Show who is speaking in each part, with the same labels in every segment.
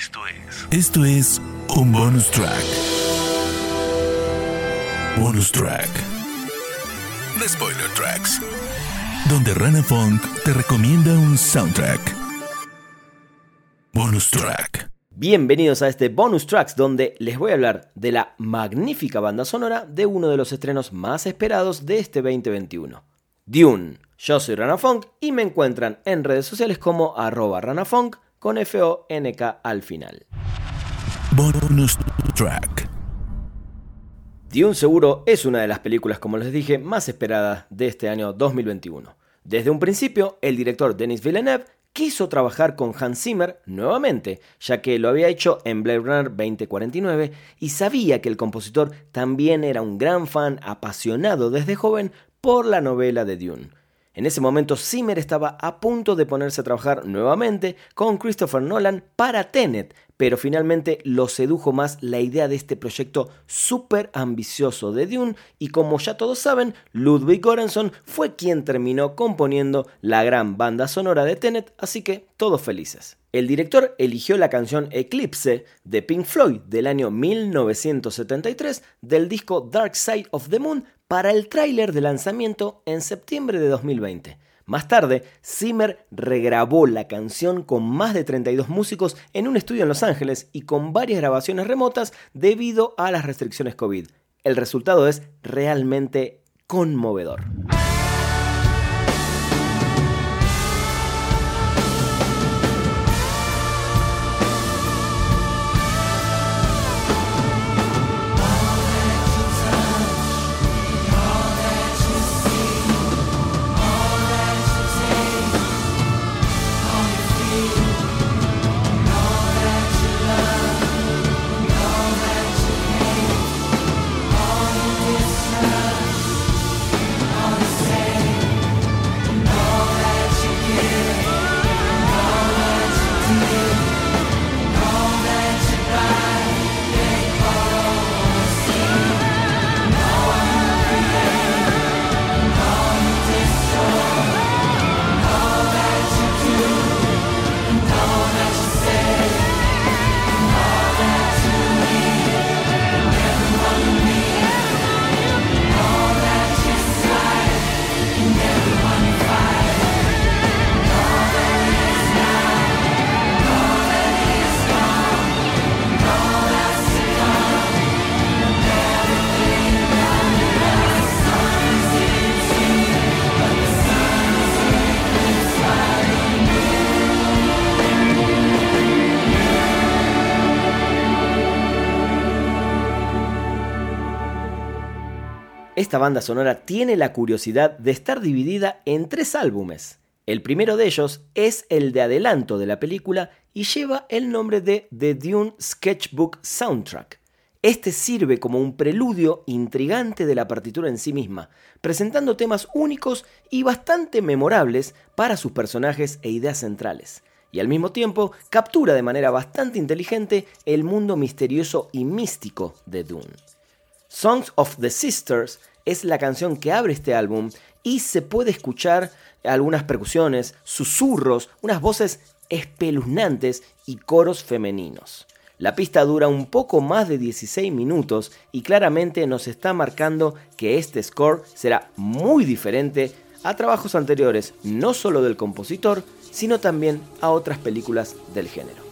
Speaker 1: Esto es.
Speaker 2: Esto es un bonus track. Bonus track. The Spoiler Tracks. Donde Rana Funk te recomienda un soundtrack. Bonus track.
Speaker 3: Bienvenidos a este bonus tracks donde les voy a hablar de la magnífica banda sonora de uno de los estrenos más esperados de este 2021, Dune. Yo soy Rana Funk y me encuentran en redes sociales como arroba ranafunk con F-O-N-K al final.
Speaker 2: Bonus track.
Speaker 3: Dune seguro es una de las películas, como les dije, más esperadas de este año 2021. Desde un principio, el director Denis Villeneuve quiso trabajar con Hans Zimmer nuevamente, ya que lo había hecho en Blade Runner 2049 y sabía que el compositor también era un gran fan apasionado desde joven por la novela de Dune. En ese momento Zimmer estaba a punto de ponerse a trabajar nuevamente con Christopher Nolan para Tenet, pero finalmente lo sedujo más la idea de este proyecto súper ambicioso de Dune y como ya todos saben, Ludwig Göransson fue quien terminó componiendo la gran banda sonora de Tenet, así que todos felices. El director eligió la canción Eclipse de Pink Floyd del año 1973 del disco Dark Side of the Moon para el tráiler de lanzamiento en septiembre de 2020. Más tarde, Zimmer regrabó la canción con más de 32 músicos en un estudio en Los Ángeles y con varias grabaciones remotas debido a las restricciones COVID. El resultado es realmente conmovedor. Esta banda sonora tiene la curiosidad de estar dividida en tres álbumes. El primero de ellos es el de adelanto de la película y lleva el nombre de The Dune Sketchbook Soundtrack. Este sirve como un preludio intrigante de la partitura en sí misma, presentando temas únicos y bastante memorables para sus personajes e ideas centrales, y al mismo tiempo captura de manera bastante inteligente el mundo misterioso y místico de Dune. Songs of the Sisters es la canción que abre este álbum y se puede escuchar algunas percusiones, susurros, unas voces espeluznantes y coros femeninos. La pista dura un poco más de 16 minutos y claramente nos está marcando que este score será muy diferente a trabajos anteriores, no solo del compositor, sino también a otras películas del género.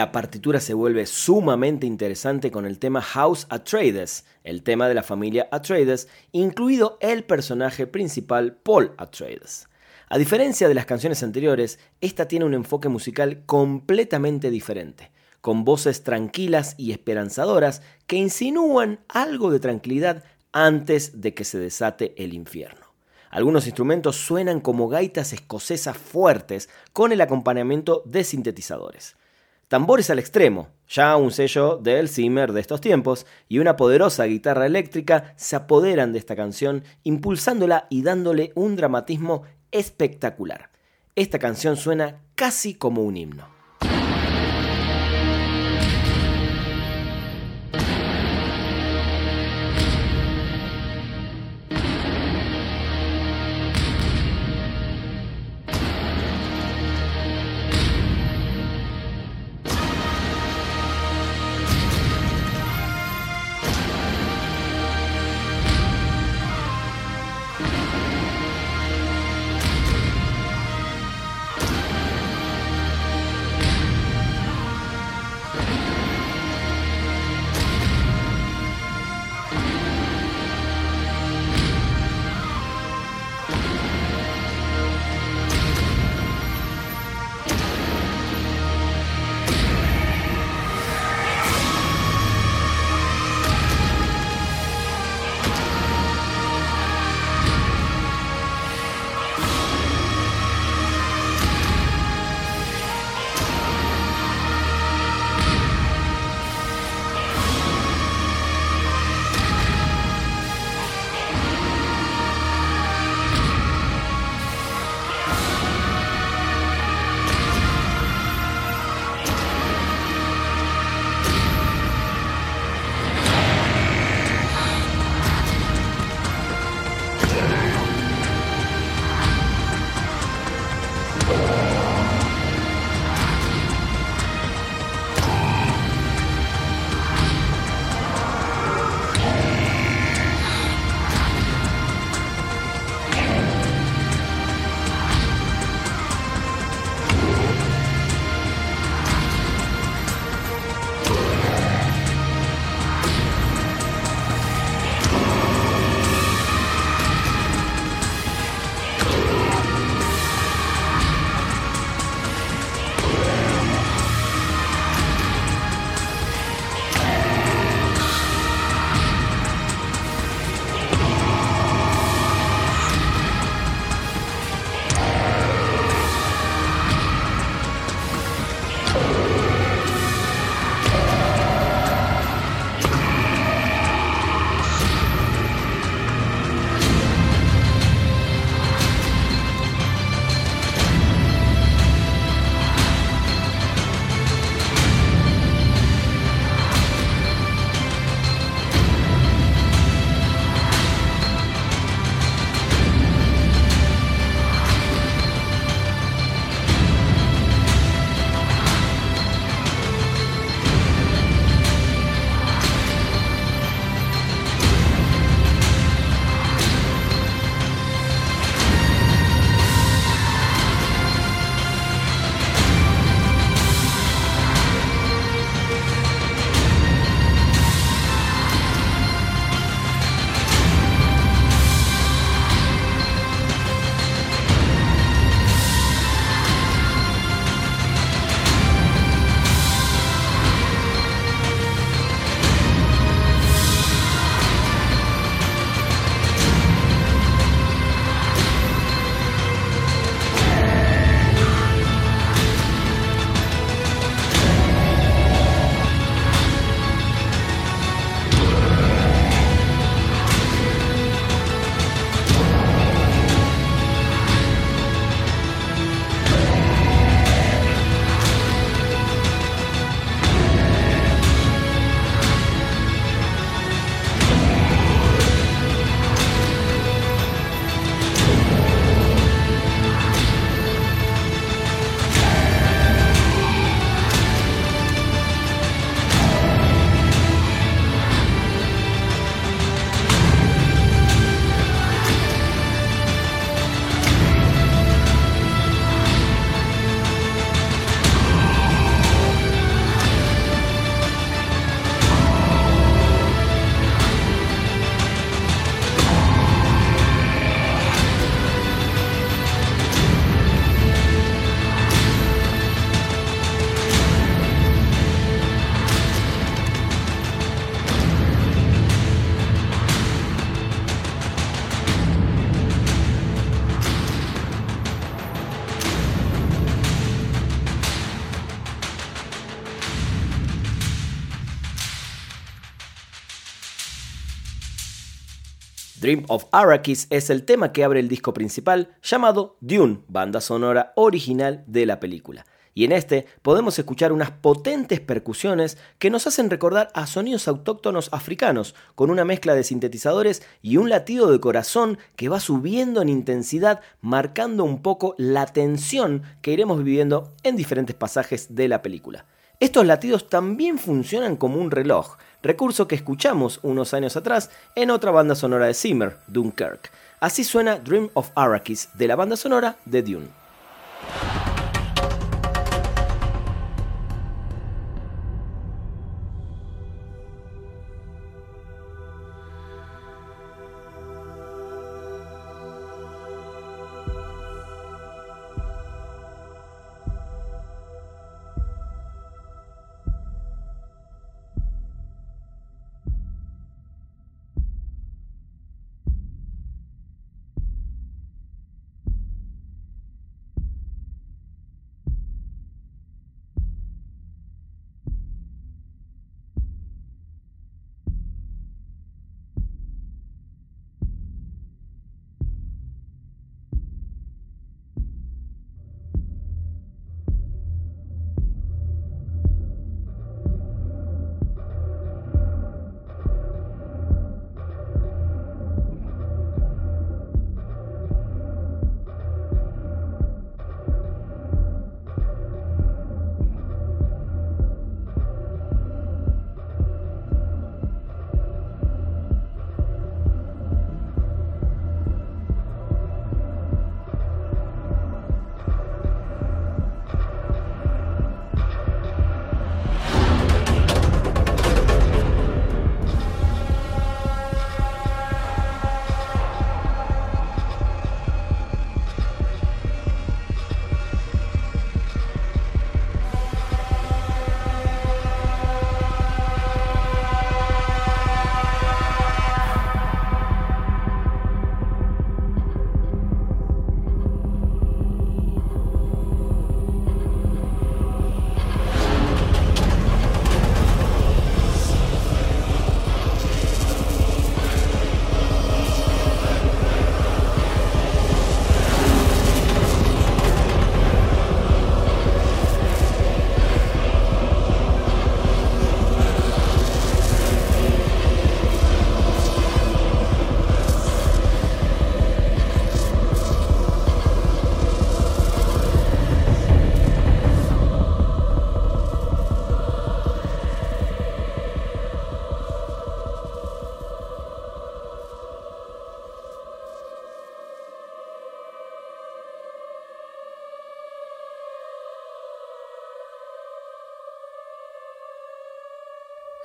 Speaker 3: La partitura se vuelve sumamente interesante con el tema House Atreides, el tema de la familia Atreides, incluido el personaje principal Paul Atreides. A diferencia de las canciones anteriores, esta tiene un enfoque musical completamente diferente, con voces tranquilas y esperanzadoras que insinúan algo de tranquilidad antes de que se desate el infierno. Algunos instrumentos suenan como gaitas escocesas fuertes con el acompañamiento de sintetizadores. Tambores al extremo, ya un sello del Zimmer de estos tiempos, y una poderosa guitarra eléctrica se apoderan de esta canción, impulsándola y dándole un dramatismo espectacular. Esta canción suena casi como un himno. Dream of Arrakis es el tema que abre el disco principal llamado Dune, banda sonora original de la película. Y en este podemos escuchar unas potentes percusiones que nos hacen recordar a sonidos autóctonos africanos, con una mezcla de sintetizadores y un latido de corazón que va subiendo en intensidad, marcando un poco la tensión que iremos viviendo en diferentes pasajes de la película. Estos latidos también funcionan como un reloj, recurso que escuchamos unos años atrás en otra banda sonora de Zimmer, Dunkirk. Así suena Dream of Arrakis de la banda sonora de Dune.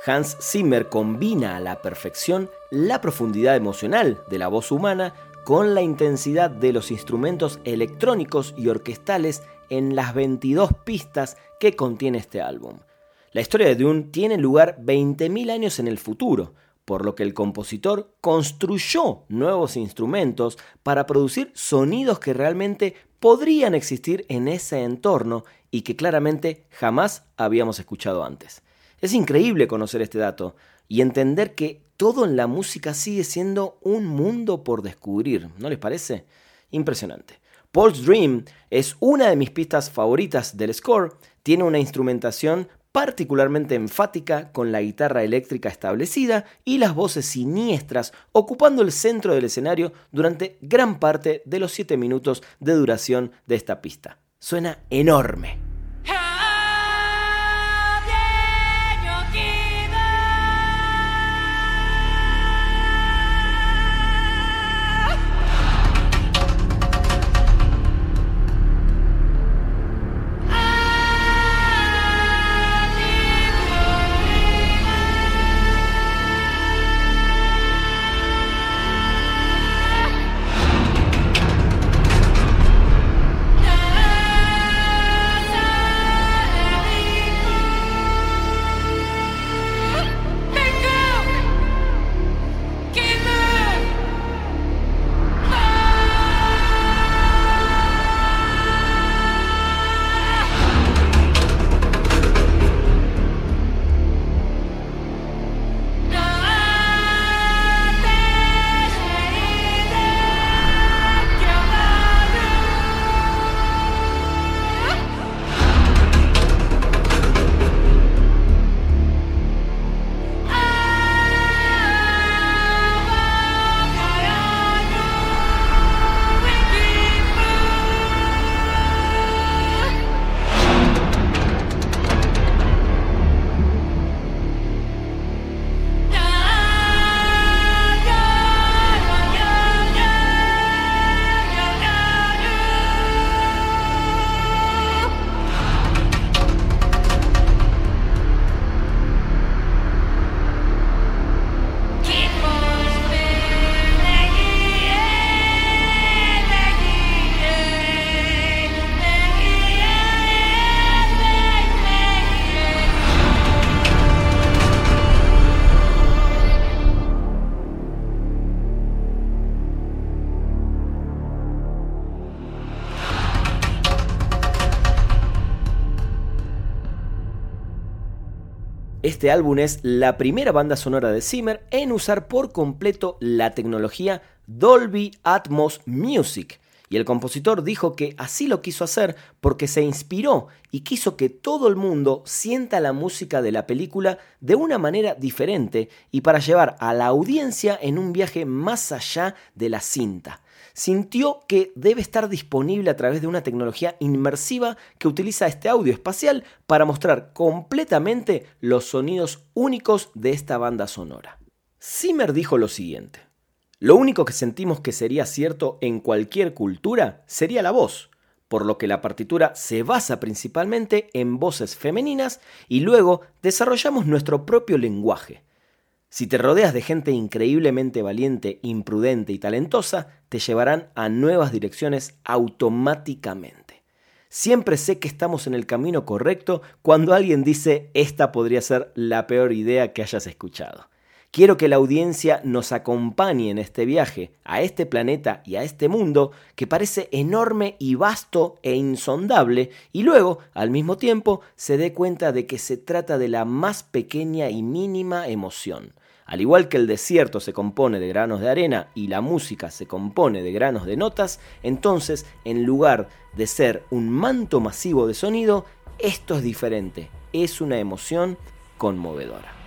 Speaker 3: Hans Zimmer combina a la perfección la profundidad emocional de la voz humana con la intensidad de los instrumentos electrónicos y orquestales en las 22 pistas que contiene este álbum. La historia de Dune tiene lugar 20.000 años en el futuro, por lo que el compositor construyó nuevos instrumentos para producir sonidos que realmente podrían existir en ese entorno y que claramente jamás habíamos escuchado antes. Es increíble conocer este dato y entender que todo en la música sigue siendo un mundo por descubrir, ¿no les parece? Impresionante. Paul's Dream es una de mis pistas favoritas del score, tiene una instrumentación particularmente enfática con la guitarra eléctrica establecida y las voces siniestras ocupando el centro del escenario durante gran parte de los 7 minutos de duración de esta pista. Suena enorme. Este álbum es la primera banda sonora de Zimmer en usar por completo la tecnología Dolby Atmos Music, y el compositor dijo que así lo quiso hacer porque se inspiró y quiso que todo el mundo sienta la música de la película de una manera diferente y para llevar a la audiencia en un viaje más allá de la cinta. Sintió que debe estar disponible a través de una tecnología inmersiva que utiliza este audio espacial para mostrar completamente los sonidos únicos de esta banda sonora. Zimmer dijo lo siguiente. Lo único que sentimos que sería cierto en cualquier cultura sería la voz, por lo que la partitura se basa principalmente en voces femeninas y luego desarrollamos nuestro propio lenguaje. Si te rodeas de gente increíblemente valiente, imprudente y talentosa, te llevarán a nuevas direcciones automáticamente. Siempre sé que estamos en el camino correcto cuando alguien dice esta podría ser la peor idea que hayas escuchado. Quiero que la audiencia nos acompañe en este viaje a este planeta y a este mundo que parece enorme y vasto e insondable y luego, al mismo tiempo, se dé cuenta de que se trata de la más pequeña y mínima emoción. Al igual que el desierto se compone de granos de arena y la música se compone de granos de notas, entonces, en lugar de ser un manto masivo de sonido, esto es diferente, es una emoción conmovedora.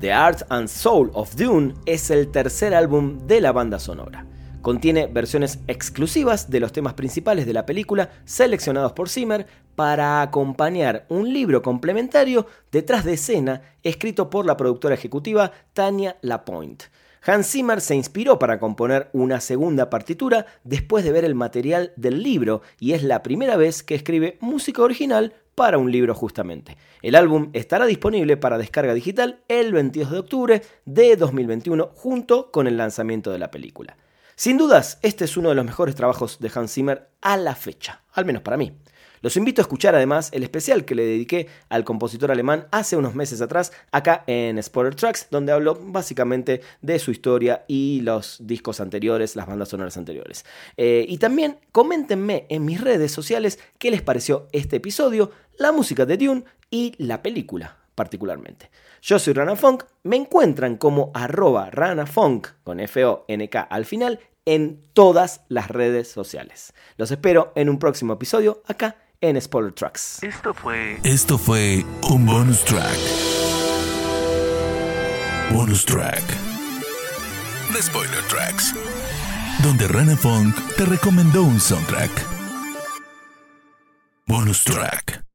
Speaker 3: The Art and Soul of Dune es el tercer álbum de la banda sonora. Contiene versiones exclusivas de los temas principales de la película seleccionados por Zimmer para acompañar un libro complementario detrás de escena escrito por la productora ejecutiva Tania Lapointe. Hans Zimmer se inspiró para componer una segunda partitura después de ver el material del libro y es la primera vez que escribe música original para un libro justamente. El álbum estará disponible para descarga digital el 22 de octubre de 2021 junto con el lanzamiento de la película. Sin dudas, este es uno de los mejores trabajos de Hans Zimmer a la fecha, al menos para mí. Los invito a escuchar además el especial que le dediqué al compositor alemán hace unos meses atrás, acá en Spoiler Tracks, donde hablo básicamente de su historia y los discos anteriores, las bandas sonoras anteriores. Eh, y también coméntenme en mis redes sociales qué les pareció este episodio, la música de Dune y la película particularmente. Yo soy Rana Funk, me encuentran como arroba ranafunk con F-O-N-K al final en todas las redes sociales. Los espero en un próximo episodio acá en Spoiler Tracks.
Speaker 2: Esto fue. Esto fue un bonus track. Bonus track. The Spoiler Tracks. Donde Rana Funk te recomendó un soundtrack. Bonus track.